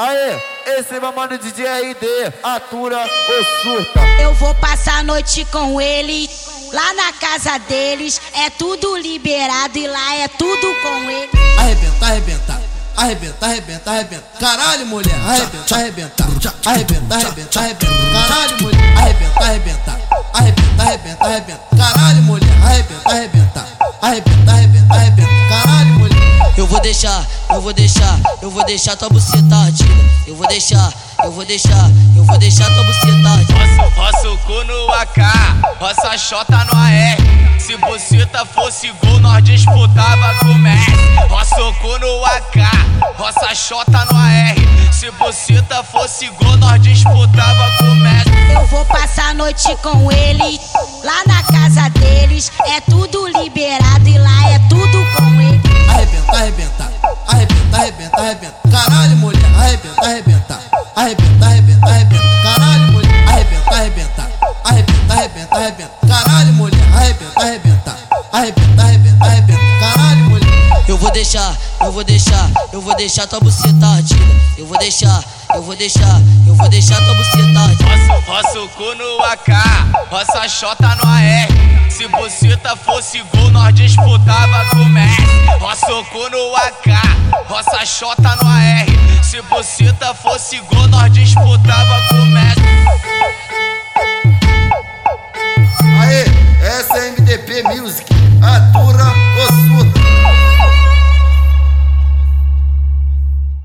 Aê, esse é meu mano DJ RD, atura ou surta. Eu vou passar a noite com ele. Lá na casa deles é tudo liberado e lá é tudo com ele. Arrebenta, arrebenta. Arrebenta, arrebenta, arrebenta. Caralho, mulher. Arrebenta, arrebenta. Arrebenta, arrebenta, arrebenta. Caralho, mulher. Arrebenta, arrebenta. Arrebenta, arrebenta, arrebenta. Caralho, mulher. Arrebenta, arrebenta. Arrebenta, arrebenta, arrebenta. Vou deixar, eu vou deixar, eu vou deixar tua buceta ardida. Eu vou deixar, eu vou deixar, eu vou deixar tua buceta ardida. Roça o cu no AK, roça a xota no AR. Se buceta fosse gol, nós disputava com o Messi. Roça o cu no AK, roça a xota no AR. Se buceta fosse gol, nós disputava com o Messi. Eu vou passar a noite com ele. Lá na casa deles é tudo Arrebenta, arrebenta. Caralho, mulher. Arrebenta, arrebenta. Arrebenta, arrebenta, arrebenta. Caralho, mulher. Arrebenta, arrebenta. Arrebenta, arrebenta, arrebenta. Caralho, mulher. Arrebenta, arrebenta. Arrebenta, arrebenta, arrebenta. Caralho, mulher. Eu vou deixar, eu vou deixar, eu vou deixar tua buceta ardida. Eu vou deixar, eu vou deixar, eu vou deixar tua buceta ardida. Roça, o cu no AK, roça a xota no AR. Se buceta fosse gol, nós disputava com o Messi. Roça o cu no AK, Xota no AR. Se buceta fosse gol, nós disputava com o Messi. Aê, essa é MDP Music, a dura